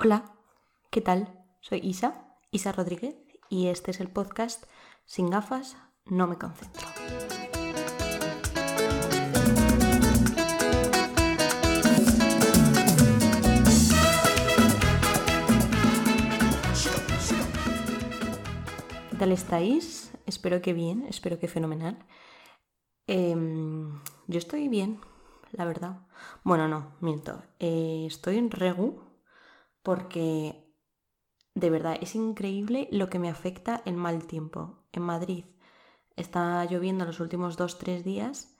Hola, ¿qué tal? Soy Isa, Isa Rodríguez, y este es el podcast Sin gafas no me concentro. ¿Qué tal estáis? Espero que bien, espero que fenomenal. Em, yo estoy bien, la verdad. Bueno, no, miento. Eh, estoy en Regu porque de verdad es increíble lo que me afecta el mal tiempo. En Madrid está lloviendo los últimos dos, tres días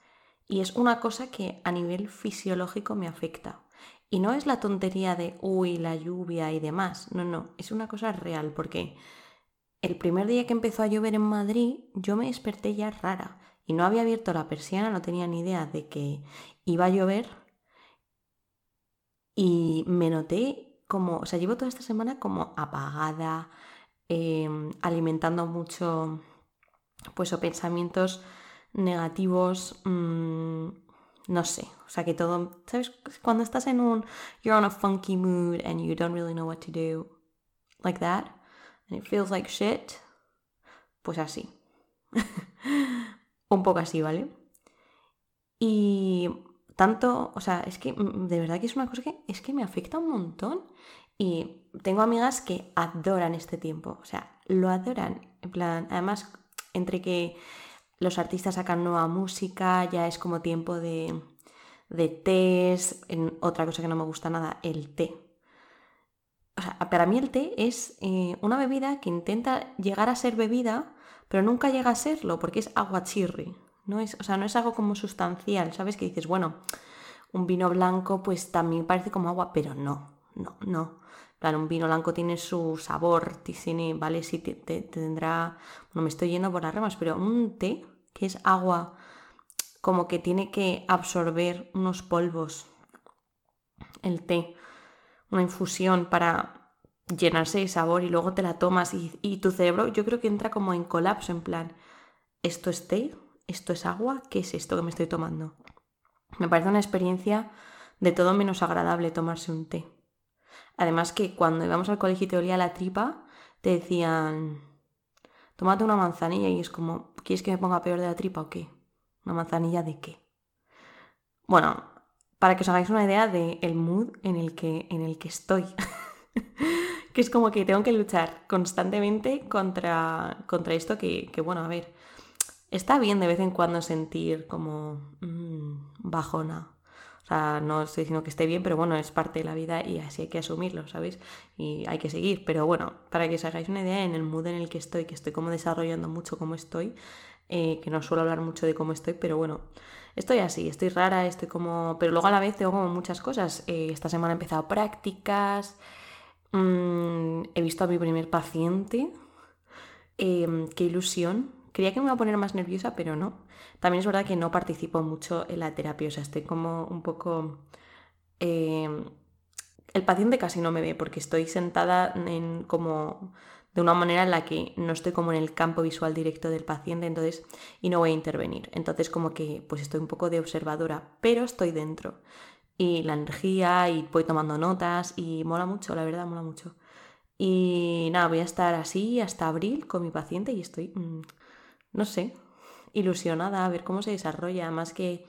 y es una cosa que a nivel fisiológico me afecta. Y no es la tontería de, uy, la lluvia y demás. No, no, es una cosa real porque el primer día que empezó a llover en Madrid yo me desperté ya rara y no había abierto la persiana, no tenía ni idea de que iba a llover y me noté como, o sea, llevo toda esta semana como apagada, em, alimentando mucho, pues, o pensamientos negativos, mm, no sé, o sea, que todo, ¿sabes? Cuando estás en un, you're on a funky mood and you don't really know what to do, like that, and it feels like shit, pues así. un poco así, ¿vale? Y tanto, o sea, es que mm, de verdad que es una cosa que es que me afecta un montón. Y tengo amigas que adoran este tiempo, o sea, lo adoran. En plan, además, entre que los artistas sacan nueva música, ya es como tiempo de, de tés. En otra cosa que no me gusta nada, el té. O sea, para mí el té es eh, una bebida que intenta llegar a ser bebida, pero nunca llega a serlo porque es agua chirri. No es, o sea, no es algo como sustancial, ¿sabes? Que dices, bueno, un vino blanco pues también parece como agua, pero no, no, no. Claro, un vino blanco tiene su sabor, tiene, ¿vale? Sí, te, tendrá, no me estoy yendo por las ramas, pero un té, que es agua, como que tiene que absorber unos polvos, el té, una infusión para llenarse de sabor y luego te la tomas y, tu cerebro yo creo que entra como en colapso, en plan, ¿esto es té? ¿Esto es agua? ¿Qué es esto que me estoy tomando? Me parece una experiencia de todo menos agradable tomarse un té. Además que cuando íbamos al colegio y te olía la tripa, te decían, tómate una manzanilla y es como, ¿quieres que me ponga peor de la tripa o qué? ¿Una manzanilla de qué? Bueno, para que os hagáis una idea del mood en el que, en el que estoy. que es como que tengo que luchar constantemente contra, contra esto que, bueno, a ver, está bien de vez en cuando sentir como mm, bajona. O sea, no estoy diciendo que esté bien, pero bueno, es parte de la vida y así hay que asumirlo, ¿sabéis? Y hay que seguir. Pero bueno, para que os hagáis una idea, en el mood en el que estoy, que estoy como desarrollando mucho cómo estoy, eh, que no suelo hablar mucho de cómo estoy, pero bueno, estoy así, estoy rara, estoy como... Pero luego a la vez tengo como muchas cosas. Eh, esta semana he empezado prácticas, Mm, he visto a mi primer paciente. Em, qué ilusión. Creía que me iba a poner más nerviosa, pero no. También es verdad que no participo mucho en la terapia, o sea, estoy como un poco... Em, el paciente casi no me ve porque estoy sentada en como de una manera en la que no estoy como en el campo visual directo del paciente, entonces, y no voy a intervenir. Entonces, como que pues estoy un poco de observadora, pero estoy dentro y la energía y voy tomando notas y mola mucho, la verdad, mola mucho. Y nada, voy a estar así hasta abril con mi paciente y estoy, mm, no sé, ilusionada a ver cómo se desarrolla, más que,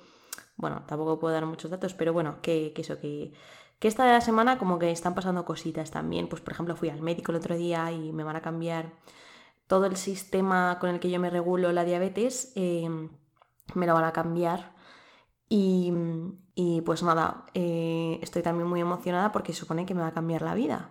bueno, tampoco puedo dar muchos datos, pero bueno, que, eso, que, que esta semana como que están pasando cositas también, pues por ejemplo fui al médico el otro día y me van a cambiar todo el sistema con el que yo me regulo la diabetes, eh, me lo van a cambiar y, y pues nada, eh, estoy también muy emocionada porque supone que me va a cambiar la vida.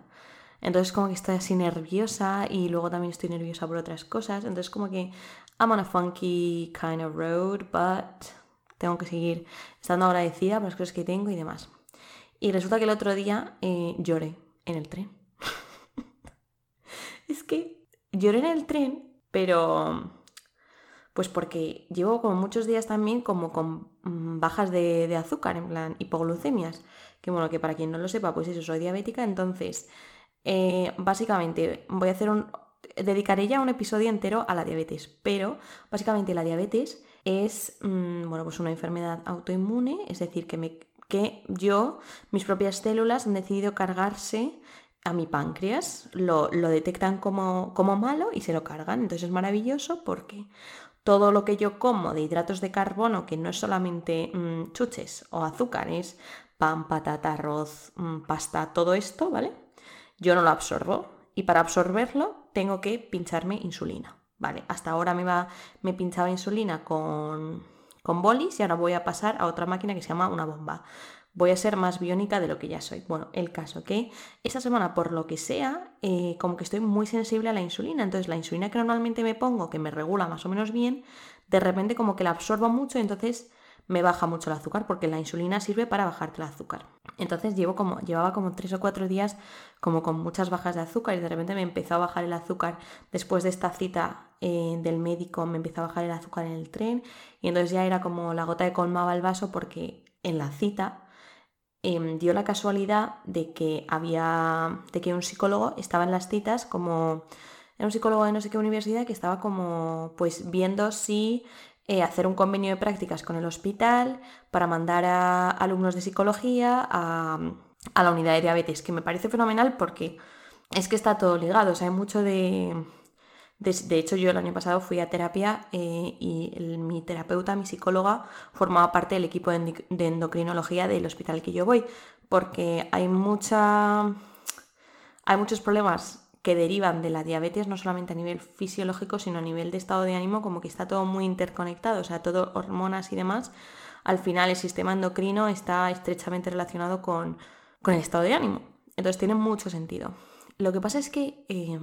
Entonces como que estoy así nerviosa y luego también estoy nerviosa por otras cosas. Entonces como que I'm on a funky kind of road, but tengo que seguir estando agradecida por las cosas que tengo y demás. Y resulta que el otro día eh, lloré en el tren. es que lloré en el tren, pero pues porque llevo como muchos días también como con mm, bajas de, azúcar, en plan hipoglucemias. Que bueno, que para quien no lo sepa, pues eso, soy diabética. Entonces, eh, básicamente voy a hacer un... Dedicaré ya un episodio entero a la diabetes. Pero básicamente la diabetes es, mm, bueno, pues una enfermedad autoinmune. Es decir, que, me, que yo, mis propias células han decidido cargarse a mi páncreas, lo, detectan como, como malo y se lo cargan. Entonces es maravilloso porque todo lo que yo como de hidratos de carbono, que no es solamente mm, chuches o azúcares, pan, patata, arroz, mm, pasta, todo esto, ¿vale? Yo no lo absorbo y para absorberlo tengo que pincharme insulina, ¿vale? Hasta ahora me, va, me pinchaba insulina con, con bolis y ahora voy a pasar a otra máquina que se llama una bomba voy a ser más biónica de lo que ya soy. Bueno, el caso que esta semana, por lo que sea, eh, como que estoy muy sensible a la insulina. Entonces, la insulina que normalmente me pongo, que me regula más o menos bien, de repente como que la absorbo mucho entonces me baja mucho el azúcar, porque la insulina sirve para bajarte el azúcar. Entonces llevo como, llevaba como tres o cuatro días como con muchas bajas de azúcar y de repente me empezó a bajar el azúcar después de esta cita eh, del médico, me empezó a bajar el azúcar en el tren y entonces ya era como la gota que colmaba el vaso porque en la cita Em, dio la casualidad de que había, de que un psicólogo estaba en las citas como, era un psicólogo de no sé qué universidad que estaba como, pues viendo si eh, hacer un convenio de prácticas con el hospital para mandar a alumnos de psicología a, la unidad de diabetes, que me parece fenomenal porque es que está todo ligado, o sea, hay mucho de de, hecho, yo el año pasado fui a terapia eh, y mi terapeuta, mi psicóloga, formaba parte del equipo de, endocrinología del hospital que yo voy, porque hay, mucha, hay muchos problemas que derivan de la diabetes, no solamente a nivel fisiológico, sino a nivel de estado de ánimo, como que está todo muy interconectado, o sea, todo hormonas y demás. Al final el sistema endocrino está estrechamente relacionado con, el estado de ánimo. Entonces tiene mucho sentido. Lo que pasa es que... Eh,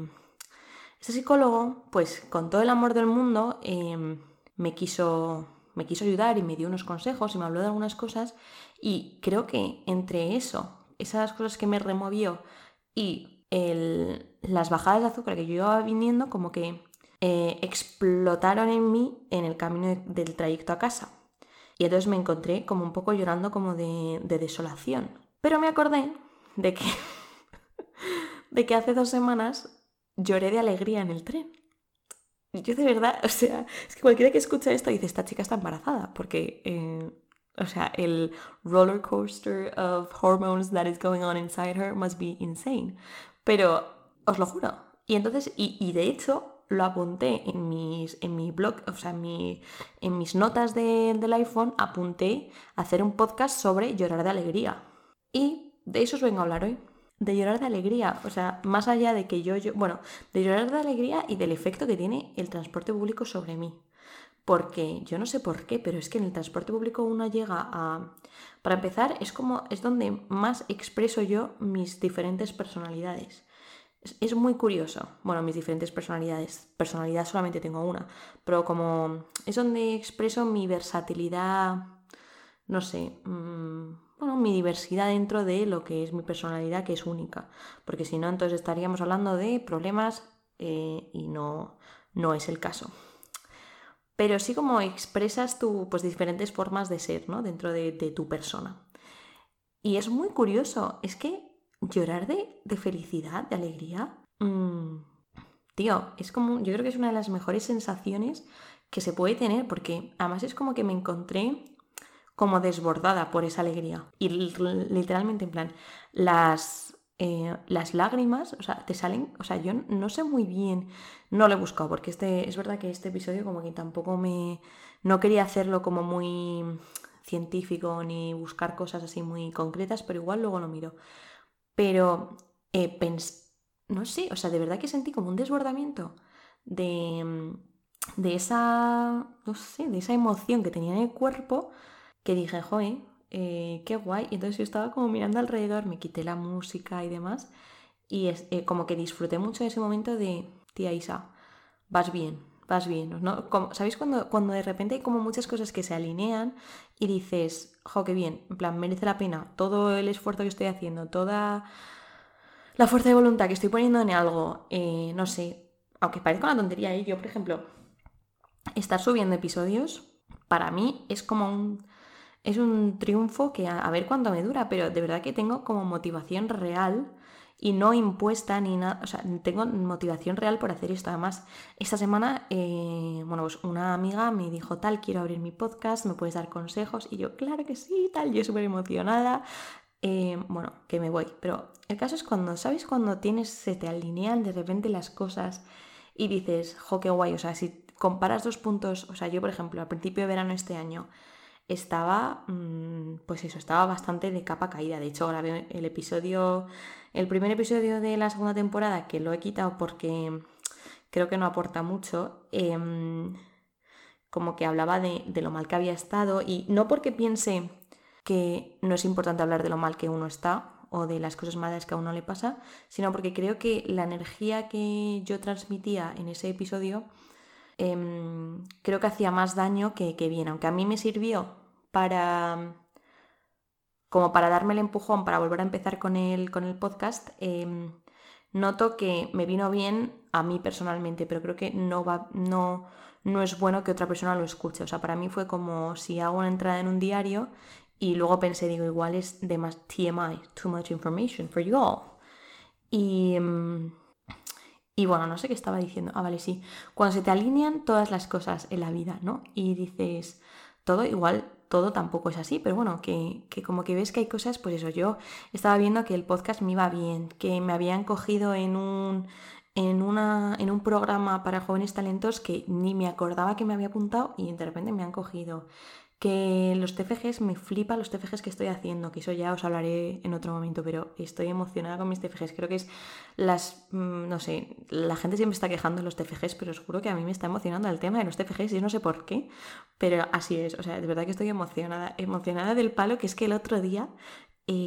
este psicólogo, pues con todo el amor del mundo, em, me, quiso, me quiso ayudar y me dio unos consejos y me habló de algunas cosas y creo que entre eso, esas cosas que me removió y las bajadas de azúcar que yo iba viniendo, como que eh, explotaron en mí en el camino del trayecto a casa. Y entonces me encontré como un poco llorando como de, de desolación. Pero me acordé de que, de que hace dos semanas lloré de alegría en el tren. Yo de verdad, o sea, es que cualquiera que escucha esto dice, esta chica está embarazada, porque, eh, o sea, el roller coaster of hormones that is going on inside her must be insane. Pero os lo juro. Y entonces, y, de hecho, lo apunté en, mis, en mi blog, o sea, en, mi, en mis notas del iPhone, apunté a hacer un podcast sobre llorar de alegría. Y de eso os vengo a hablar hoy de llorar de alegría, o sea, más allá de que yo, yo, bueno, de llorar de alegría y del efecto que tiene el transporte público sobre mí. Porque yo no sé por qué, pero es que en el transporte público uno llega a... Para empezar, es como, es donde más expreso yo mis diferentes personalidades. Es, muy curioso. Bueno, mis diferentes personalidades. Personalidad solamente tengo una. Pero como es donde expreso mi versatilidad, no sé, mmm, bueno, mi diversidad dentro de lo que es mi personalidad, que es única. Porque si no, entonces estaríamos hablando de problemas eh, y no, no es el caso. Pero sí como expresas tu, pues, diferentes formas de ser, ¿no? Dentro de, tu persona. Y es muy curioso, es que llorar de, felicidad, de alegría, mm, tío, es como, yo creo que es una de las mejores sensaciones que se puede tener, porque además es como que me encontré como desbordada por esa alegría. Y literalmente, en plan, las, eh, las lágrimas, o sea, te salen, o sea, yo no sé muy bien, no lo he buscado, porque este, es verdad que este episodio como que tampoco me, no quería hacerlo como muy científico ni buscar cosas así muy concretas, pero igual luego lo miro. Pero eh, no sé, o sea, de verdad que sentí como un desbordamiento de, de esa, no sé, de esa emoción que tenía en el cuerpo que dije, joe, eh, qué guay. Y entonces yo estaba como mirando alrededor, me quité la música y demás. Y es, eh, como que disfruté mucho de ese momento de, tía Isa, vas bien, vas bien. ¿no? ¿Sabéis cuando, cuando de repente hay como muchas cosas que se alinean y dices, jo, qué bien, en plan, merece la pena todo el esfuerzo que estoy haciendo, toda la fuerza de voluntad que estoy poniendo en algo, eh, no sé, aunque parezca una tontería, yo, por ejemplo, estar subiendo episodios, para mí es como un es un triunfo que a, ver cuánto me dura, pero de verdad que tengo como motivación real y no impuesta ni nada, o sea, tengo motivación real por hacer esto. Además, esta semana, eh, bueno, pues una amiga me dijo, tal, quiero abrir mi podcast, me puedes dar consejos, y yo, claro que sí, tal, yo súper emocionada. Eh, bueno, que me voy. Pero el caso es cuando, ¿sabes? Cuando tienes, se te alinean de repente las cosas y dices, jo, qué guay. O sea, si comparas dos puntos, o sea, yo por ejemplo, al principio de verano este año estaba, mm, pues eso, estaba bastante de capa caída. De hecho, grabé el episodio, el primer episodio de la segunda temporada, que lo he quitado porque creo que no aporta mucho, em, como que hablaba de, de lo mal que había estado y no porque piense que no es importante hablar de lo mal que uno está o de las cosas malas que a uno le pasa, sino porque creo que la energía que yo transmitía en ese episodio em, creo que hacía más daño que, bien, aunque a mí me sirvió para como para darme el empujón para volver a empezar con el, con el podcast, em, noto que me vino bien a mí personalmente, pero creo que no va, no, no es bueno que otra persona lo escuche. O sea, para mí fue como si hago una entrada en un diario y luego pensé, digo, igual es de más TMI, too much information for you all. Y, mm, y bueno, no sé qué estaba diciendo. Ah, vale, sí. Cuando se te alinean todas las cosas en la vida, ¿no? Y dices, todo igual, todo tampoco es así, pero bueno, que, que, como que ves que hay cosas, pues eso, yo estaba viendo que el podcast me iba bien, que me habían cogido en un, en, una, en un programa para jóvenes talentos que ni me acordaba que me había apuntado y de repente me han cogido que los TFGs me flipa los TFGs que estoy haciendo, que eso ya os hablaré en otro momento, pero estoy emocionada con mis TFGs. Creo que es las, mm, no sé, la gente siempre está quejando de los TFGs, pero os juro que a mí me está emocionando el tema de los TFGs y no sé por qué, pero así es, o sea, de verdad que estoy emocionada, emocionada del palo, que es que el otro día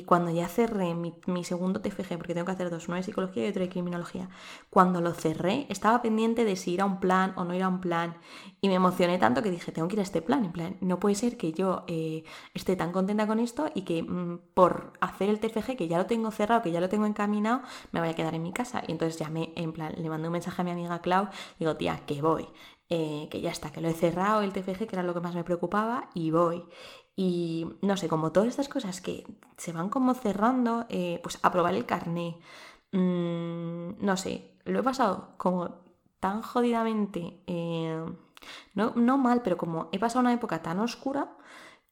cuando ya cerré mi, segundo TFG, porque tengo que hacer dos, uno de psicología y otro de criminología, cuando lo cerré estaba pendiente de si ir a un plan o no ir a un plan y me emocioné tanto que dije, tengo que ir a este plan, en plan, no puede ser que yo eh, esté tan contenta con esto y que mm, por hacer el TFG, que ya lo tengo cerrado, que ya lo tengo encaminado, me vaya a quedar en mi casa. Y entonces llamé, en plan, le mandé un mensaje a mi amiga Clau, digo, tía, que voy. Eh, que ya está, que lo he cerrado el TFG, que era lo que más me preocupaba, y voy. Y no sé, como todas estas cosas que se van como cerrando, eh, pues aprobar el carné. Mm, no sé, lo he pasado como tan jodidamente, eh, no, no, mal, pero como he pasado una época tan oscura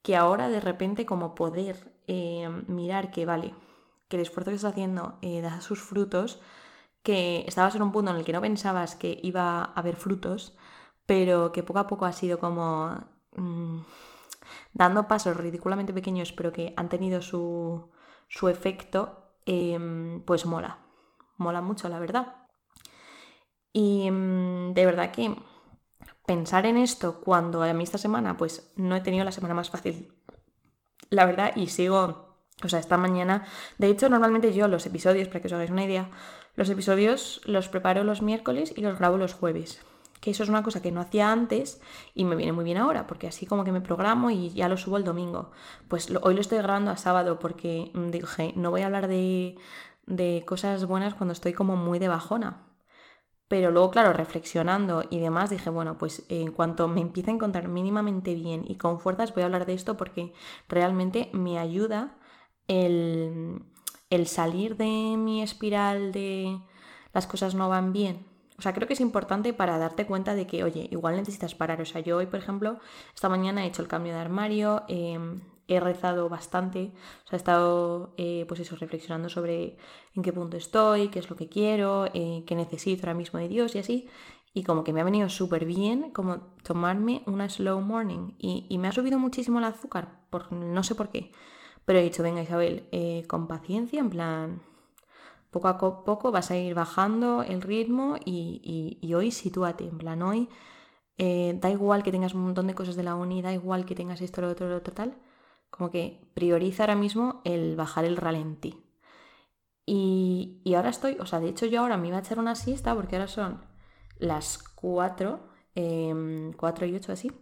que ahora de repente como poder eh, mirar que vale, que el esfuerzo que estás haciendo da sus frutos, que estabas en un punto en el que no pensabas que iba a haber frutos, pero que poco a poco ha sido como... Mm, dando pasos ridículamente pequeños, pero que han tenido su, efecto, em, pues mola. Mola mucho, la verdad. Y em, de verdad que pensar en esto cuando a mí esta semana, pues no he tenido la semana más fácil, la verdad, y sigo, o sea, esta mañana, de hecho, normalmente yo los episodios, para que os hagáis una idea, los episodios los preparo los miércoles y los grabo los jueves que eso es una cosa que no hacía antes y me viene muy bien ahora, porque así como que me programo y ya lo subo el domingo. Pues hoy lo estoy grabando a sábado porque mm, dije, no voy a hablar de, de cosas buenas cuando estoy como muy de bajona. Pero luego, claro, reflexionando y demás, dije, bueno, pues en cuanto me empiece a encontrar mínimamente bien y con fuerzas, voy a hablar de esto porque realmente me ayuda el, el salir de mi espiral de las cosas no van bien o sea, creo que es importante para darte cuenta de que, oye, igual necesitas parar. O sea, yo hoy, por ejemplo, esta mañana he hecho el cambio de armario, em, he rezado bastante, o sea, he estado, eh, pues eso, reflexionando sobre en qué punto estoy, qué es lo que quiero, eh, qué necesito ahora mismo de Dios y así. Y como que me ha venido súper bien como tomarme una slow morning. Y, me ha subido muchísimo el azúcar, por, no sé por qué. Pero he dicho, venga Isabel, eh, con paciencia, en plan, poco a poco vas a ir bajando el ritmo y, hoy sitúate, en plan, hoy eh, da igual que tengas un montón de cosas de la uni, da igual que tengas esto, lo otro, lo otro, tal, como que prioriza ahora mismo el bajar el ralentí. Y, y ahora estoy, o sea, de hecho yo ahora me iba a echar una siesta porque ahora son las 4, 4 em, y 8 así.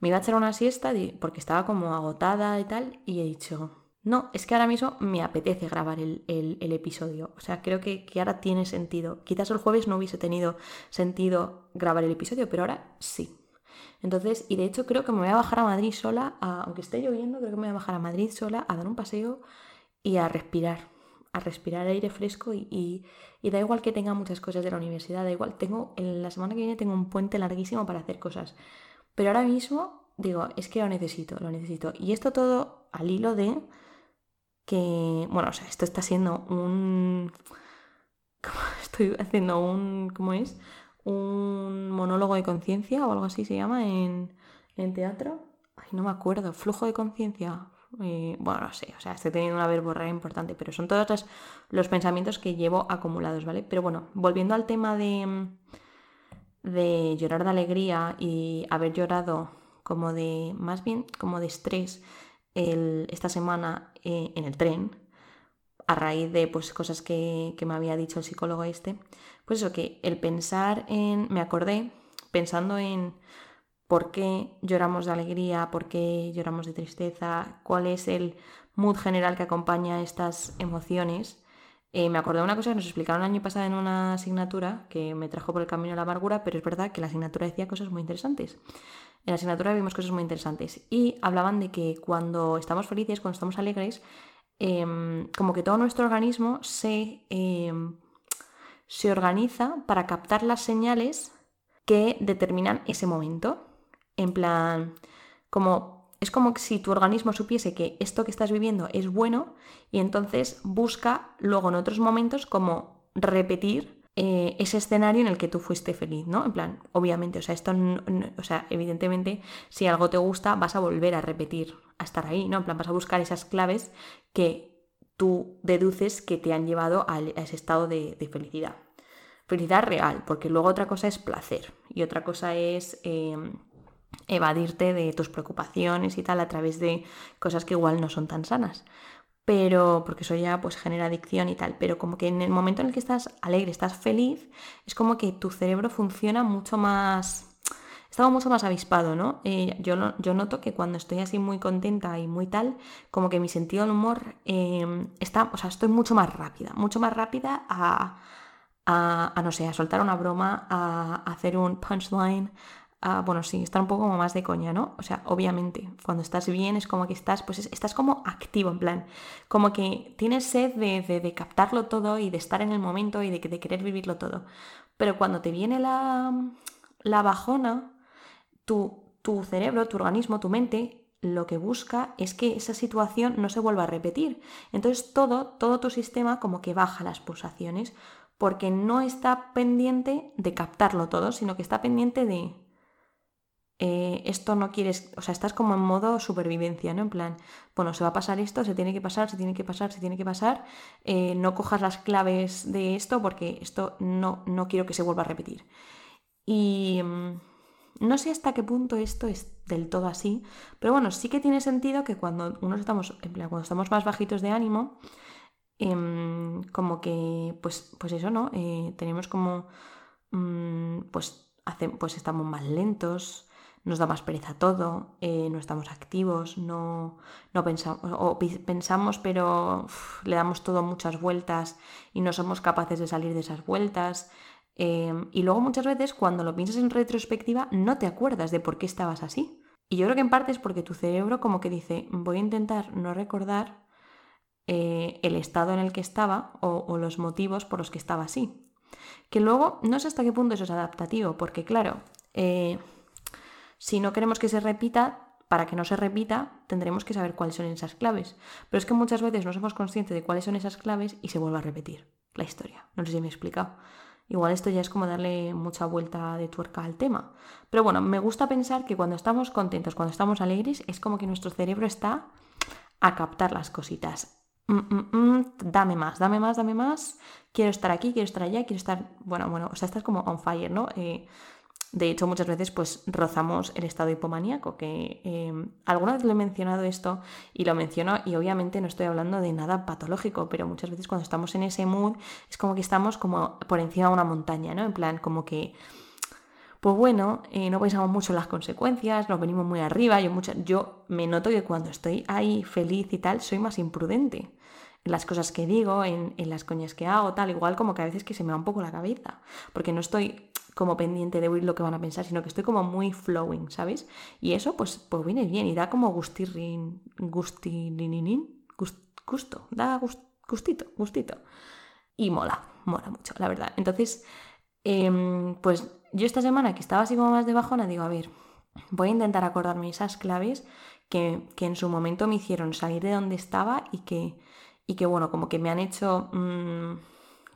Me iba a echar una siesta porque estaba como agotada y tal y he dicho, no, es que ahora mismo me apetece grabar el, episodio. O sea, creo que, ahora tiene sentido. Quizás el jueves no hubiese tenido sentido grabar el episodio, pero ahora sí. Entonces, y de hecho creo que me voy a bajar a Madrid sola, aunque esté lloviendo, creo que me voy a bajar a Madrid sola a dar un paseo y a respirar, a respirar aire fresco y, da igual que tenga muchas cosas de la universidad, da igual, tengo, en la semana que viene tengo un puente larguísimo para hacer cosas. Pero ahora mismo digo, es que lo necesito, lo necesito. Y esto todo al hilo de que, bueno, o sea, esto está siendo un... Estoy haciendo un, ¿cómo es? Un monólogo de conciencia o algo así se llama en, en teatro. Ay, no me acuerdo, flujo de conciencia. Eh, bueno, no sé, o sea, estoy teniendo una verborrea importante, pero son todos los, los, pensamientos que llevo acumulados, ¿vale? Pero bueno, volviendo al tema de, de llorar de alegría y haber llorado como de, más bien como de estrés esta semana eh, en el tren, a raíz de pues, cosas que, que me había dicho el psicólogo este, pues eso, que el pensar en, me acordé, pensando en por qué lloramos de alegría, por qué lloramos de tristeza, cuál es el mood general que acompaña estas emociones. Eh, me acordé de una cosa que nos explicaron el año pasado en una asignatura que me trajo por el camino de la amargura, pero es verdad que la asignatura decía cosas muy interesantes. En la asignatura vimos cosas muy interesantes y hablaban de que cuando estamos felices, cuando estamos alegres, em, como que todo nuestro organismo se, em, se organiza para captar las señales que determinan ese momento. En plan, como es como si tu organismo supiese que esto que estás viviendo es bueno y entonces busca luego en otros momentos como repetir eh, ese escenario en el que tú fuiste feliz, ¿no? En plan, obviamente, o sea, esto, o sea, evidentemente, si algo te gusta, vas a volver a repetir, a estar ahí, ¿no? En plan, vas a buscar esas claves que tú deduces que te han llevado a, ese estado de, felicidad. Felicidad real, porque luego otra cosa es placer y otra cosa es em, evadirte de tus preocupaciones y tal a través de cosas que igual no son tan sanas pero porque eso ya pues genera adicción y tal, pero como que en el momento en el que estás alegre, estás feliz, es como que tu cerebro funciona mucho más, estaba mucho más avispado, ¿no? Eh, yo, yo noto que cuando estoy así muy contenta y muy tal, como que mi sentido del humor em, está, o sea, estoy mucho más rápida, mucho más rápida a, a, a no sé, a soltar una broma, a hacer un punchline, bueno, sí, estar un poco como más de coña, ¿no? O sea, obviamente, cuando estás bien es como que estás, pues estás como activo, en plan, como que tienes sed de, captarlo todo y de estar en el momento y de, de querer vivirlo todo. Pero cuando te viene la, la bajona, tu, tu cerebro, tu organismo, tu mente, lo que busca es que esa situación no se vuelva a repetir. Entonces todo, todo tu sistema como que baja las pulsaciones porque no está pendiente de captarlo todo, sino que está pendiente de eh, esto no quieres, o sea, estás como en modo supervivencia, ¿no? En plan, bueno, se va a pasar esto, se tiene que pasar, se tiene que pasar, se tiene que pasar, eh, no cojas las claves de esto porque esto no, no quiero que se vuelva a repetir. Y mm, no sé hasta qué punto esto es del todo así, pero bueno, sí que tiene sentido que cuando uno estamos, en plan, cuando estamos más bajitos de ánimo, em, como que, pues, pues eso, ¿no? Eh, tenemos como, mm, pues, hace, pues estamos más lentos, nos da más pereza todo, eh, no estamos activos, no, no pensamos, o pensamos pero le damos todo muchas vueltas y no somos capaces de salir de esas vueltas. Em, y luego muchas veces cuando lo piensas en retrospectiva no te acuerdas de por qué estabas así. Y yo creo que en parte es porque tu cerebro como que dice, voy a intentar no recordar eh, el estado en el que estaba o, los motivos por los que estaba así. Que luego no sé hasta qué punto eso es adaptativo, porque claro, eh, si no queremos que se repita, para que no se repita, tendremos que saber cuáles son esas claves. Pero es que muchas veces no somos conscientes de cuáles son esas claves y se vuelve a repetir la historia. No sé si me he explicado. Igual esto ya es como darle mucha vuelta de tuerca al tema. Pero bueno, me gusta pensar que cuando estamos contentos, cuando estamos alegres, es como que nuestro cerebro está a captar las cositas. Mm, mm, mm, dame más, dame más, dame más. Quiero estar aquí, quiero estar allá, quiero estar. Bueno, bueno, o sea, estás como on fire, ¿no? Eh, de hecho, muchas veces pues rozamos el estado hipomaníaco, que em, alguna vez lo he mencionado esto y lo menciono y obviamente no estoy hablando de nada patológico, pero muchas veces cuando estamos en ese mood es como que estamos como por encima de una montaña, ¿no? En plan, como que, pues bueno, eh, no pensamos mucho en las consecuencias, nos venimos muy arriba, yo, yo me noto que cuando estoy ahí feliz y tal, soy más imprudente en las cosas que digo, en, en, las coñas que hago, tal, igual como que a veces que se me va un poco la cabeza, porque no estoy como pendiente de oír lo que van a pensar, sino que estoy como muy flowing, ¿sabes? Y eso pues, pues viene bien y da como gustirrin, gustirinin, gusto, da gustito, gustito. Y mola, mola mucho, la verdad. Entonces, em, pues yo esta semana que estaba así como más de bajona, digo, a ver, voy a intentar acordarme esas claves que, en su momento me hicieron salir de donde estaba y que, y que bueno, como que me han hecho mm,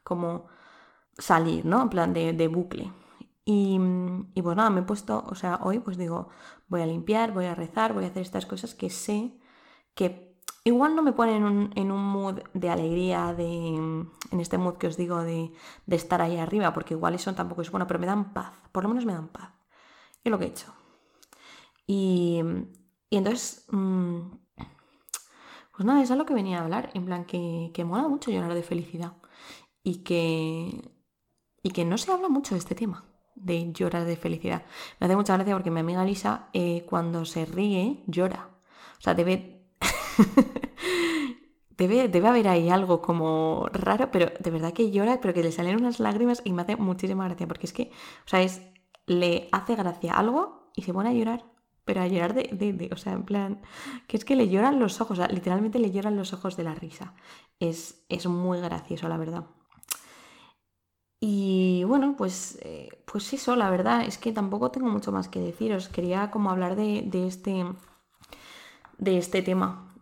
como salir, ¿no? En plan de, bucle. Y, pues nada, me he puesto, o sea, hoy pues digo, voy a limpiar, voy a rezar, voy a hacer estas cosas que sé que igual no me ponen en un, mood de alegría, de, en este mood que os digo de, estar ahí arriba, porque igual eso tampoco es bueno, pero me dan paz, por lo menos me dan paz. Y lo que he hecho. Y, entonces, mm, pues nada, es a lo que venía a hablar, en plan que, que mola mucho llorar de felicidad y que, y que no se habla mucho de este tema de llorar de felicidad. Me hace mucha gracia porque mi amiga Lisa eh, cuando se ríe llora. O sea, debe... debe, debe haber ahí algo como raro, pero de verdad que llora, pero que le salen unas lágrimas y me hace muchísima gracia porque es que, o sea, es, le hace gracia algo y se pone a llorar pero a llorar de, o sea, en plan, que es que le lloran los ojos, literalmente le lloran los ojos de la risa. Es, es muy gracioso, la verdad. Y bueno, pues, eh, pues eso, la verdad es que tampoco tengo mucho más que deciros. Quería como hablar de, este, de este tema.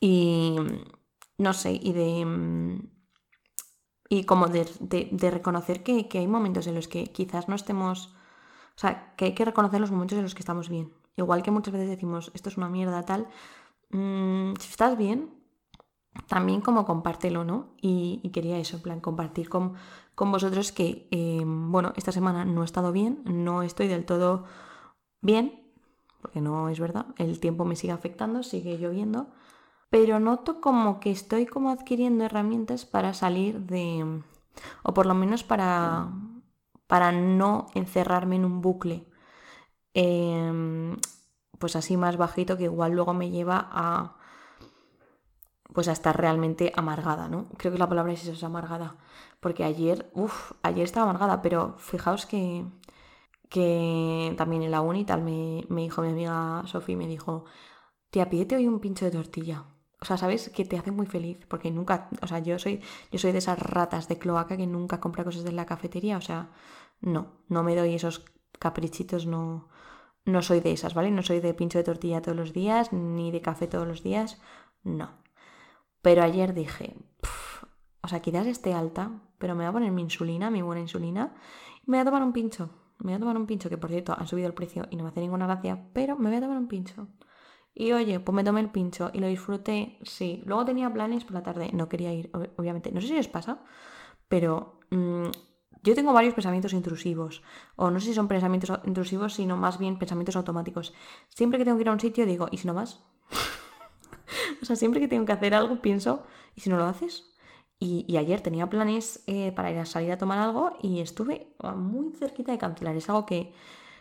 Y no sé, y de... Y como de, reconocer que, que hay momentos en los que quizás no estemos... O sea, que hay que reconocer los momentos en los que estamos bien. Igual que muchas veces decimos, esto es una mierda tal, mm, si estás bien, también como compártelo, ¿no? Y, quería eso, en plan, compartir con, con vosotros que, em, bueno, esta semana no he estado bien, no estoy del todo bien, porque no es verdad, el tiempo me sigue afectando, sigue lloviendo, pero noto como que estoy como adquiriendo herramientas para salir de, o por lo menos para, para no encerrarme en un bucle Em, pues así más bajito que igual luego me lleva a pues a estar realmente amargada, ¿no? Creo que la palabra es eso, amargada. Porque ayer, uff, ayer estaba amargada, pero fijaos que, que también en la uni tal me, me dijo mi amiga Sofía, me dijo, tía, pídete hoy un pincho de tortilla. O sea, ¿sabes? Que te hace muy feliz, porque nunca, o sea, yo soy, yo soy de esas ratas de cloaca que nunca compra cosas de la cafetería, o sea, no, no me doy esos caprichitos, no, no soy de esas, ¿vale? No soy de pincho de tortilla todos los días, ni de café todos los días, no. Pero ayer dije, o sea, quizás esté alta, pero me voy a poner mi insulina, mi buena insulina, y me voy a tomar un pincho. Me voy a tomar un pincho, que por cierto han subido el precio y no me hace ninguna gracia, pero me voy a tomar un pincho. Y oye, pues me tomé el pincho y lo disfruté, sí. Luego tenía planes por la tarde, no quería ir, obviamente. No sé si os pasa, pero mm, yo tengo varios pensamientos intrusivos, o no sé si son pensamientos intrusivos, sino más bien pensamientos automáticos. Siempre que tengo que ir a un sitio digo, ¿y si no vas? o sea, siempre que tengo que hacer algo pienso, ¿y si no lo haces? Y, ayer tenía planes eh, para ir a salir a tomar algo y estuve muy cerquita de cancelar. Es algo que,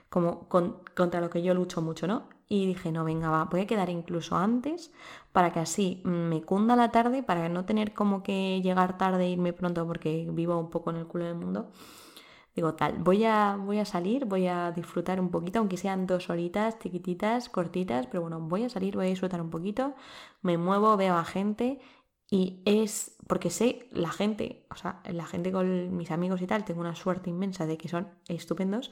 como contra lo que yo lucho mucho, ¿no? Y dije, no, venga, va, voy a quedar incluso antes para que así me cunda la tarde, para no tener como que llegar tarde e irme pronto porque vivo un poco en el culo del mundo. Digo, tal, voy a, voy a salir, voy a disfrutar un poquito, aunque sean dos horitas chiquititas, cortitas, pero bueno, voy a salir, voy a disfrutar un poquito, me muevo, veo a gente y es porque sé la gente, o sea, la gente con mis amigos y tal, tengo una suerte inmensa de que son estupendos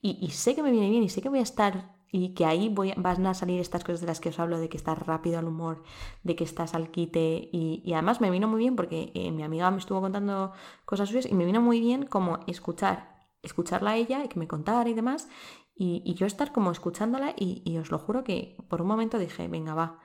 y, y sé que me viene bien y sé que voy a estar y que ahí voy, van a salir estas cosas de las que os hablo, de que estás rápido al humor, de que estás al quite y, además me vino muy bien porque eh, mi amiga me estuvo contando cosas suyas y me vino muy bien como escuchar, escucharla a ella y que me contara y demás y, yo estar como escuchándola y, os lo juro que por un momento dije, venga, va.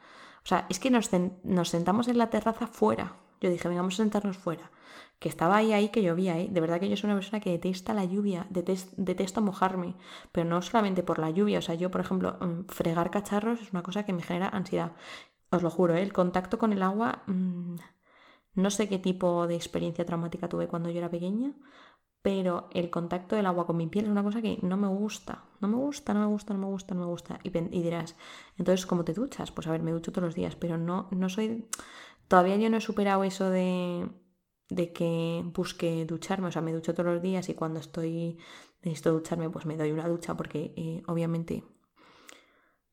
O sea, es que nos, nos sentamos en la terraza fuera. Yo dije, venga, vamos a sentarnos fuera que estaba ahí, ahí, que llovía, ¿eh? De verdad que yo soy una persona que detesta la lluvia, detesto mojarme, pero no solamente por la lluvia, o sea, yo, por ejemplo, mm, fregar cacharros es una cosa que me genera ansiedad. Os lo juro, ¿eh? el contacto con el agua, mm, no sé qué tipo de experiencia traumática tuve cuando yo era pequeña, pero el contacto del agua con mi piel es una cosa que no me gusta, no me gusta, no me gusta, no me gusta, no me gusta. Y, y dirás, entonces, ¿cómo te duchas? Pues a ver, me ducho todos los días, pero no, no soy... Todavía yo no he superado eso de de que busque ducharme, o sea, me ducho todos los días y cuando estoy necesito ducharme, pues me doy una ducha porque eh, obviamente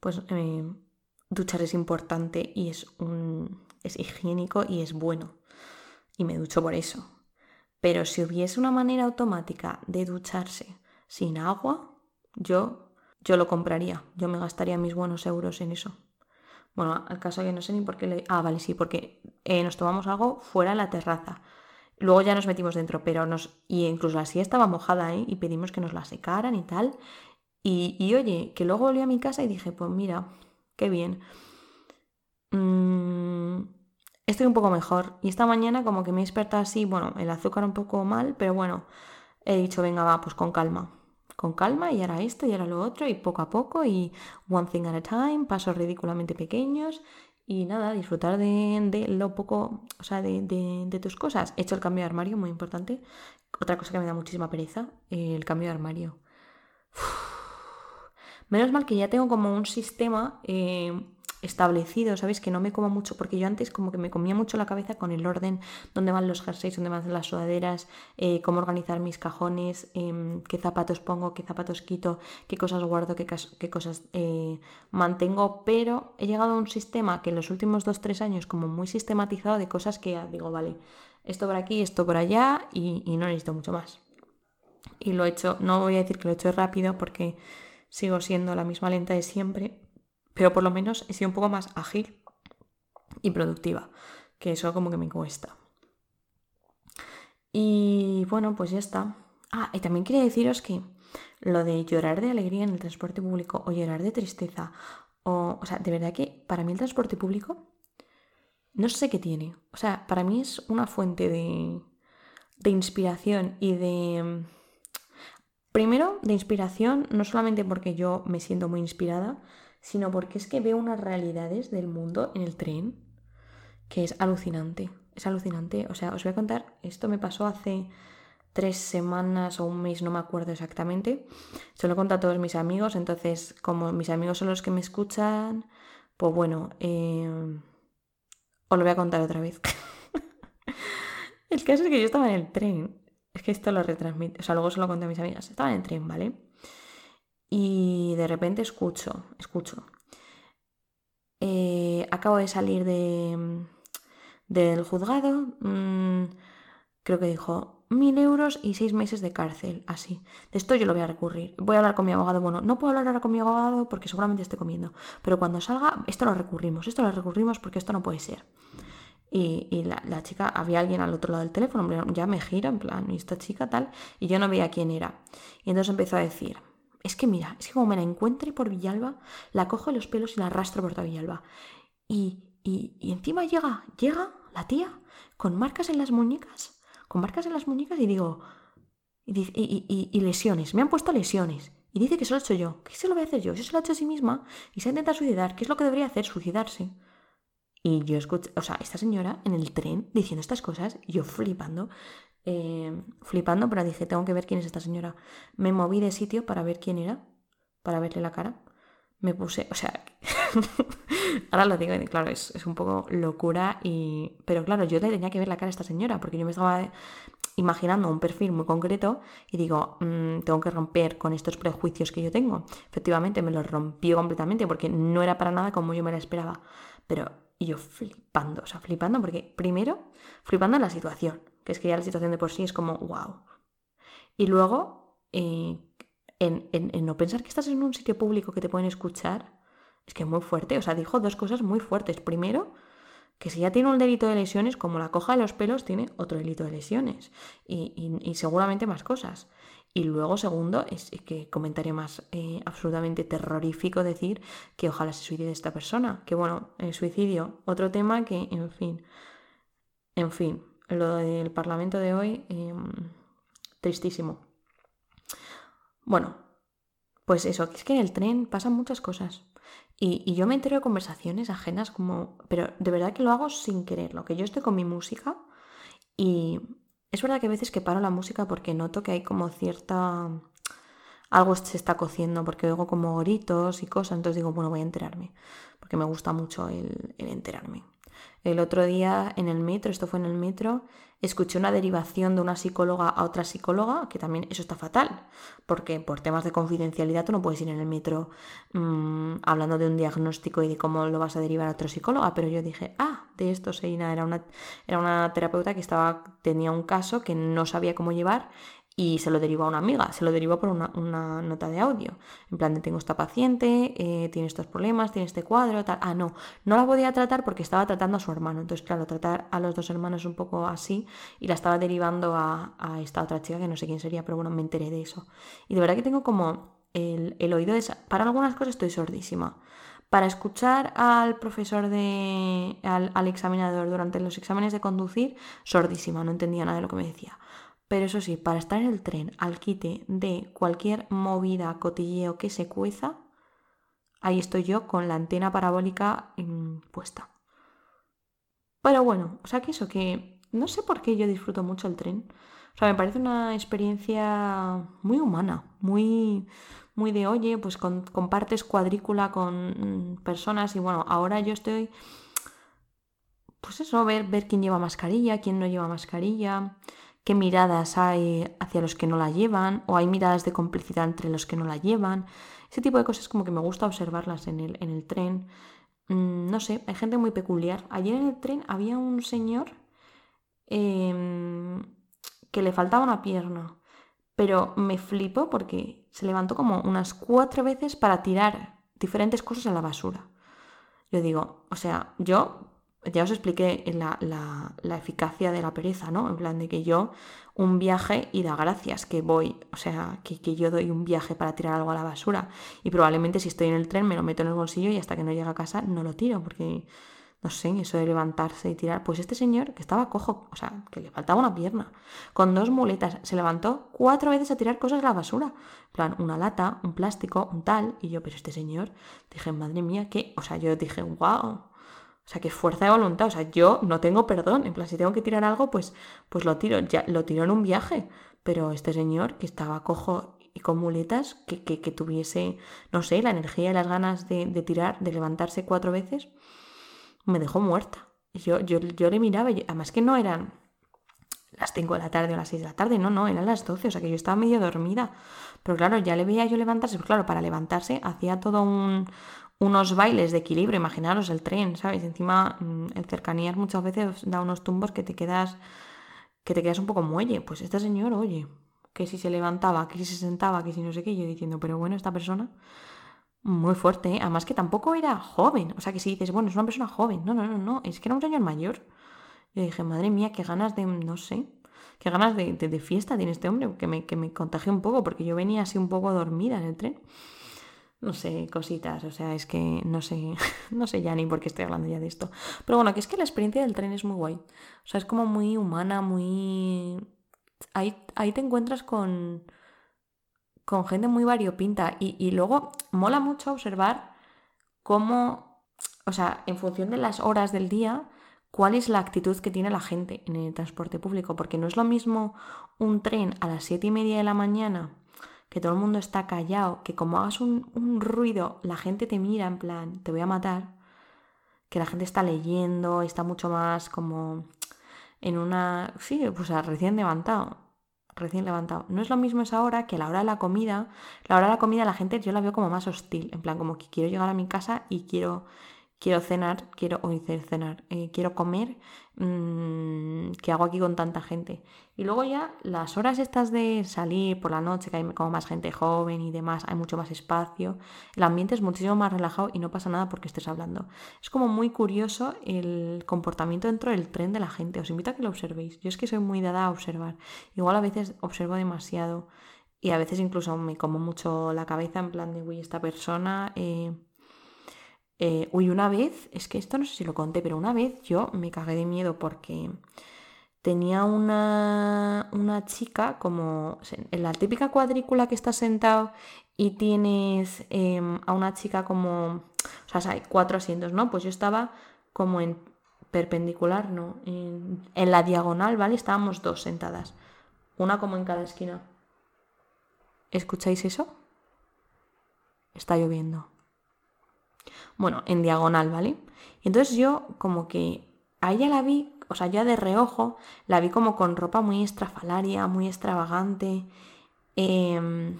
pues eh, duchar es importante y es un es higiénico y es bueno y me ducho por eso. Pero si hubiese una manera automática de ducharse sin agua, yo yo lo compraría, yo me gastaría mis buenos euros en eso. Bueno, al caso que no sé ni por qué le... Ah, vale, sí, porque eh, nos tomamos algo fuera en la terraza. Luego ya nos metimos dentro, pero nos... Y incluso silla estaba mojada, ¿eh? Y pedimos que nos la secaran y tal. Y, y oye, que luego volví a mi casa y dije, pues mira, qué bien. Mm, estoy un poco mejor. Y esta mañana como que me he despertado así, bueno, el azúcar un poco mal, pero bueno, he dicho, venga, va, pues con calma. Con calma y ahora esto y ahora lo otro y poco a poco y one thing at a time, pasos ridículamente pequeños y nada, disfrutar de, lo poco, o sea, de, tus cosas. He hecho el cambio de armario, muy importante. Otra cosa que me da muchísima pereza, el cambio de armario. Menos mal que ya tengo como un sistema eh, establecido, ¿sabes? Que no me como mucho, porque yo antes como que me comía mucho la cabeza con el orden, dónde van los jerseys, dónde van las sudaderas, eh, cómo organizar mis cajones, em, qué zapatos pongo, qué zapatos quito, qué cosas guardo, qué, qué cosas eh, mantengo, pero he llegado a un sistema que en los últimos dos, tres años como muy sistematizado de cosas que digo, vale, esto por aquí, esto por allá y, y no necesito mucho más. Y lo he hecho, no voy a decir que lo he hecho rápido porque sigo siendo la misma lenta de siempre, pero por lo menos he sido un poco más ágil y productiva, que eso como que me cuesta. Y bueno, pues ya está. Ah, y también quería deciros que lo de llorar de alegría en el transporte público o llorar de tristeza, o, o sea, de verdad que para mí el transporte público no sé qué tiene. O sea, para mí es una fuente de, de inspiración y de... Primero, de inspiración, no solamente porque yo me siento muy inspirada, sino porque es que veo unas realidades del mundo en el tren que es alucinante. Es alucinante. O sea, os voy a contar, esto me pasó hace tres semanas o un mes, no me acuerdo exactamente. Se lo he contado a todos mis amigos, entonces como mis amigos son los que me escuchan, pues bueno, eh, os lo voy a contar otra vez. el caso es que yo estaba en el tren. Es que esto lo retransmite, o sea, luego se lo conté a mis amigas. Estaba en el tren, ¿vale? Y de repente escucho, escucho. Eh, acabo de salir de, del juzgado, mm, creo que dijo mil euros y seis meses de cárcel, así. De esto yo lo voy a recurrir. Voy a hablar con mi abogado. Bueno, no puedo hablar ahora con mi abogado porque seguramente esté comiendo, pero cuando salga, esto lo recurrimos, esto lo recurrimos porque esto no puede ser. Y, la, la, chica, había alguien al otro lado del teléfono, ya me gira en plan, y esta chica tal, y yo no veía quién era. Y entonces empezó a decir, es que mira, es que como me la encuentre por Villalba, la cojo de los pelos y la arrastro por toda Villalba. Y, y, y encima llega, llega la tía con marcas en las muñecas, con marcas en las muñecas y digo, y, y, lesiones, me han puesto lesiones. Y dice que se lo he hecho yo. ¿Qué se lo voy a hacer yo? Si se lo ha hecho a sí misma y se intenta suicidar, ¿qué es lo que debería hacer? Suicidarse. Y yo escuché, o sea, esta señora en el tren diciendo estas cosas, yo flipando. Eh, flipando, pero dije, tengo que ver quién es esta señora. Me moví de sitio para ver quién era, para verle la cara. Me puse, o sea, ahora lo digo, claro, es, un poco locura, y... pero claro, yo tenía que ver la cara a esta señora, porque yo me estaba imaginando un perfil muy concreto y digo, mm, tengo que romper con estos prejuicios que yo tengo. Efectivamente, me los rompió completamente porque no era para nada como yo me la esperaba. Pero yo flipando, o sea, flipando porque primero, flipando en la situación que es que ya la situación de por sí es como, wow. Y luego, eh, en, no pensar que estás en un sitio público que te pueden escuchar, es que es muy fuerte. O sea, dijo dos cosas muy fuertes. Primero, que si ya tiene un delito de lesiones, como la coja de los pelos, tiene otro delito de lesiones. Y, seguramente más cosas. Y luego, segundo, es que comentario más eh, absolutamente terrorífico decir que ojalá se suicide esta persona. Que bueno, el suicidio, otro tema que, en fin, en fin, lo del Parlamento de hoy, em, tristísimo. Bueno, pues eso, es que en el tren pasan muchas cosas. Y, yo me entero de conversaciones ajenas como... Pero de verdad que lo hago sin quererlo, que yo estoy con mi música y es verdad que a veces que paro la música porque noto que hay como cierta... Algo se está cociendo porque oigo como gritos y cosas, entonces digo, bueno, voy a enterarme, porque me gusta mucho el enterarme. El otro día en el metro, esto fue en el metro, escuché una derivación de una psicóloga a otra psicóloga, que también eso está fatal, porque por temas de confidencialidad tú no puedes ir en el metro mm, hablando de un diagnóstico y de cómo lo vas a derivar a otro psicóloga, pero yo dije, ah, de esto Seina era una, era una terapeuta que estaba, tenía un caso que no sabía cómo llevar y se lo derivo a una amiga, se lo derivo por una, nota de audio. En plan, de tengo esta paciente, eh, tiene estos problemas, tiene este cuadro, tal. Ah, no, no la podía tratar porque estaba tratando a su hermano. Entonces, claro, tratar a los dos hermanos un poco así y la estaba derivando a, esta otra chica que no sé quién sería, pero bueno, me enteré de eso. Y de verdad que tengo como el, oído de Para algunas cosas estoy sordísima. Para escuchar al profesor de. Al, al examinador durante los exámenes de conducir, sordísima, no entendía nada de lo que me decía pero eso sí, para estar en el tren al quite de cualquier movida, cotilleo que se cueza, ahí estoy yo con la antena parabólica puesta. Pero bueno, o sea que eso, que no sé por qué yo disfruto mucho el tren. O sea, me parece una experiencia muy humana, muy, muy de, oye, pues compartes cuadrícula con mm, personas y bueno, ahora yo estoy, pues eso, ver, ver quién lleva mascarilla, quién no lleva mascarilla qué miradas hay hacia los que no la llevan, o hay miradas de complicidad entre los que no la llevan. Ese tipo de cosas como que me gusta observarlas en el, en el tren. Mm, no sé, hay gente muy peculiar. Ayer en el tren había un señor em, que le faltaba una pierna, pero me flipó porque se levantó como unas cuatro veces para tirar diferentes cosas a la basura. Yo digo, o sea, yo ya os expliqué la, la, eficacia de la pereza, ¿no? En plan de que yo un viaje y da gracias que voy, o sea, que, que, yo doy un viaje para tirar algo a la basura. Y probablemente si estoy en el tren me lo meto en el bolsillo y hasta que no llegue a casa no lo tiro porque, no sé, eso de levantarse y tirar, pues este señor que estaba cojo, o sea, que le faltaba una pierna, con dos muletas, se levantó cuatro veces a tirar cosas a la basura, en plan, una lata, un plástico, un tal, y yo, pero este señor, dije, madre mía, que, o sea, yo dije, wow o sea, que fuerza de voluntad. O sea, yo no tengo perdón. En plan, si tengo que tirar algo, pues, pues lo tiro. Ya lo tiro en un viaje. Pero este señor que estaba cojo y con muletas, que, que, tuviese, no sé, la energía y las ganas de, tirar, de levantarse cuatro veces, me dejó muerta. Yo, yo, yo le miraba, además que no eran las 5 de la tarde o las 6 de la tarde, no, no, eran las 12, o sea que yo estaba medio dormida. Pero claro, ya le veía yo levantarse, pues claro, para levantarse hacía todo un, unos bailes de equilibrio, imaginaros el tren, ¿sabes? Encima mm, el cercanías muchas veces da unos tumbos que te quedas que te quedas un poco muelle. Pues este señor, oye, que si se levantaba, que si se sentaba, que si no sé qué, yo diciendo, pero bueno, esta persona muy fuerte, ¿eh? además que tampoco era joven, o sea que si dices, bueno, es una persona joven, no, no, no, no, es que era un señor mayor. Yo dije, madre mía, qué ganas de, no sé, qué ganas de, de, fiesta tiene este hombre, que me, que me contagió un poco, porque yo venía así un poco dormida en el tren no sé, cositas, o sea, es que no sé, no sé ya ni por qué estoy hablando ya de esto. Pero bueno, que es que la experiencia del tren es muy guay. O sea, es como muy humana, muy... Ahí, ahí te encuentras con, con gente muy variopinta y, y luego mola mucho observar cómo, o sea, en función de las horas del día, cuál es la actitud que tiene la gente en el transporte público, porque no es lo mismo un tren a las siete y media de la mañana que todo el mundo está callado, que como hagas un, ruido, la gente te mira en plan, te voy a matar, que la gente está leyendo, está mucho más como en una... Sí, pues recién levantado, recién levantado. No es lo mismo esa hora que la hora de la comida. La hora de la comida la gente yo la veo como más hostil, en plan como que quiero llegar a mi casa y quiero quiero cenar, quiero, o cenar, eh, quiero comer, mm, ¿qué hago aquí con tanta gente? Y luego ya las horas estas de salir por la noche, que hay como más gente joven y demás, hay mucho más espacio, el ambiente es muchísimo más relajado y no pasa nada porque estés hablando. Es como muy curioso el comportamiento dentro del tren de la gente, os invito a que lo observéis. Yo es que soy muy dada a observar, igual a veces observo demasiado y a veces incluso me como mucho la cabeza en plan de, uy, esta persona... Eh, eh, uy, una vez, es que esto no sé si lo conté, pero una vez yo me cagué de miedo porque tenía una, una chica como en la típica cuadrícula que estás sentado y tienes em, a una chica como, o sea, hay cuatro asientos, ¿no? Pues yo estaba como en perpendicular, ¿no? En, en la diagonal, ¿vale? Estábamos dos sentadas, una como en cada esquina. ¿Escucháis eso? Está lloviendo bueno, en diagonal, ¿vale? Entonces yo como que a ella la vi, o sea, ya de reojo, la vi como con ropa muy estrafalaria, muy extravagante, em,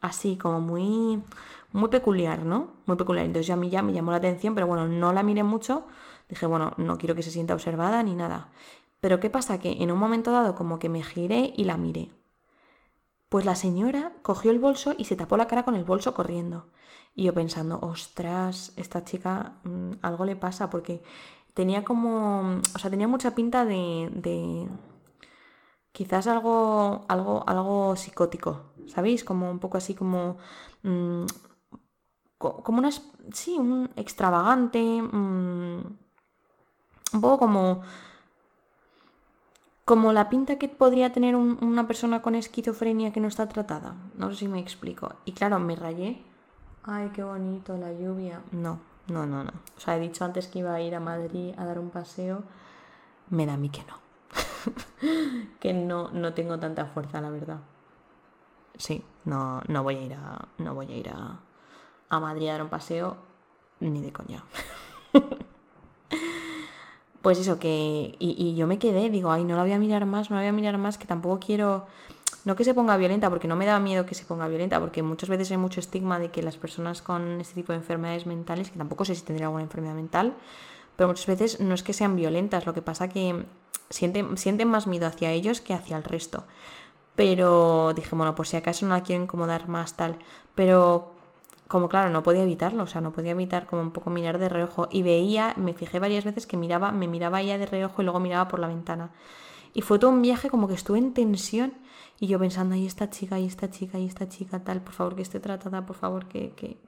así como muy, muy peculiar, ¿no? Muy peculiar. Entonces ya a mí ya me llamó la atención, pero bueno, no la miré mucho. Dije, bueno, no quiero que se sienta observada ni nada. Pero ¿qué pasa? Que en un momento dado como que me giré y la miré. Pues la señora cogió el bolso y se tapó la cara con el bolso corriendo. Y yo pensando, ostras, esta chica mm, algo le pasa porque tenía como, o sea, tenía mucha pinta de, de quizás algo, algo, algo psicótico, ¿sabéis? Como un poco así como, mm, como una, sí, un extravagante, mm, un poco como como la pinta que podría tener una persona con esquizofrenia que no está tratada. No sé si me explico. Y claro, me rayé. Ay, qué bonito la lluvia. No, no, no, no. O sea, he dicho antes que iba a ir a Madrid a dar un paseo. Me da a mí que no. que no, no tengo tanta fuerza, la verdad. Sí, no, no voy a ir a. No voy a ir a, a Madrid a dar un paseo. Ni de coña. pues eso, que. Y, yo me quedé, digo, ay, no la voy a mirar más, no la voy a mirar más, que tampoco quiero. No que se ponga violenta, porque no me da miedo que se ponga violenta, porque muchas veces hay mucho estigma de que las personas con este tipo de enfermedades mentales, que tampoco sé si tendría alguna enfermedad mental, pero muchas veces no es que sean violentas, lo que pasa que sienten, sienten más miedo hacia ellos que hacia el resto. Pero dije, bueno, por si acaso no la quiero incomodar más tal. Pero como claro, no podía evitarlo, o sea, no podía evitar como un poco mirar de reojo. Y veía, me fijé varias veces que miraba, me miraba ella de reojo y luego miraba por la ventana. Y fue todo un viaje como que estuve en tensión y yo pensando, ahí esta chica, ahí esta chica, ahí esta chica, tal, por favor que esté tratada, por favor que... que...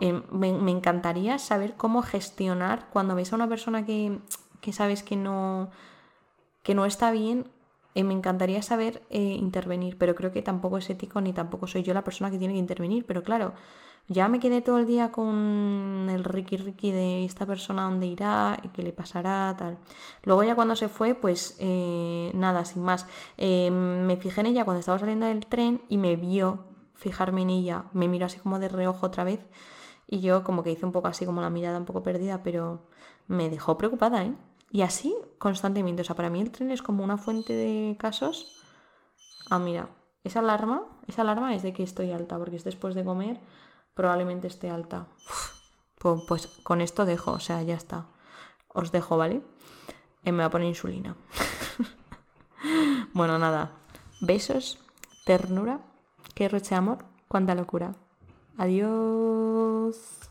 Em, me, me, encantaría saber cómo gestionar cuando ves a una persona que, que sabes que no, que no está bien, eh, me encantaría saber eh, intervenir, pero creo que tampoco es ético ni tampoco soy yo la persona que tiene que intervenir. Pero claro, ya me quedé todo el día con el Ricky Ricky de esta persona dónde irá qué le pasará, tal. Luego ya cuando se fue, pues eh, nada, sin más. me fijé en ella cuando estaba saliendo del tren y me vio fijarme en ella. Me miró así como de reojo otra vez y yo como que hice un poco así como la mirada un poco perdida, pero me dejó preocupada, ¿eh? Y así constantemente. O sea, para mí el tren es como una fuente de casos. Ah, mira, esa alarma, esa alarma es de que estoy alta, porque es después de comer, probablemente esté alta. pues, pues, con esto dejo, o sea, ya está. Os dejo, ¿vale? me voy a poner insulina. bueno, nada. Besos, ternura, que roche amor, cuánta locura. Adiós.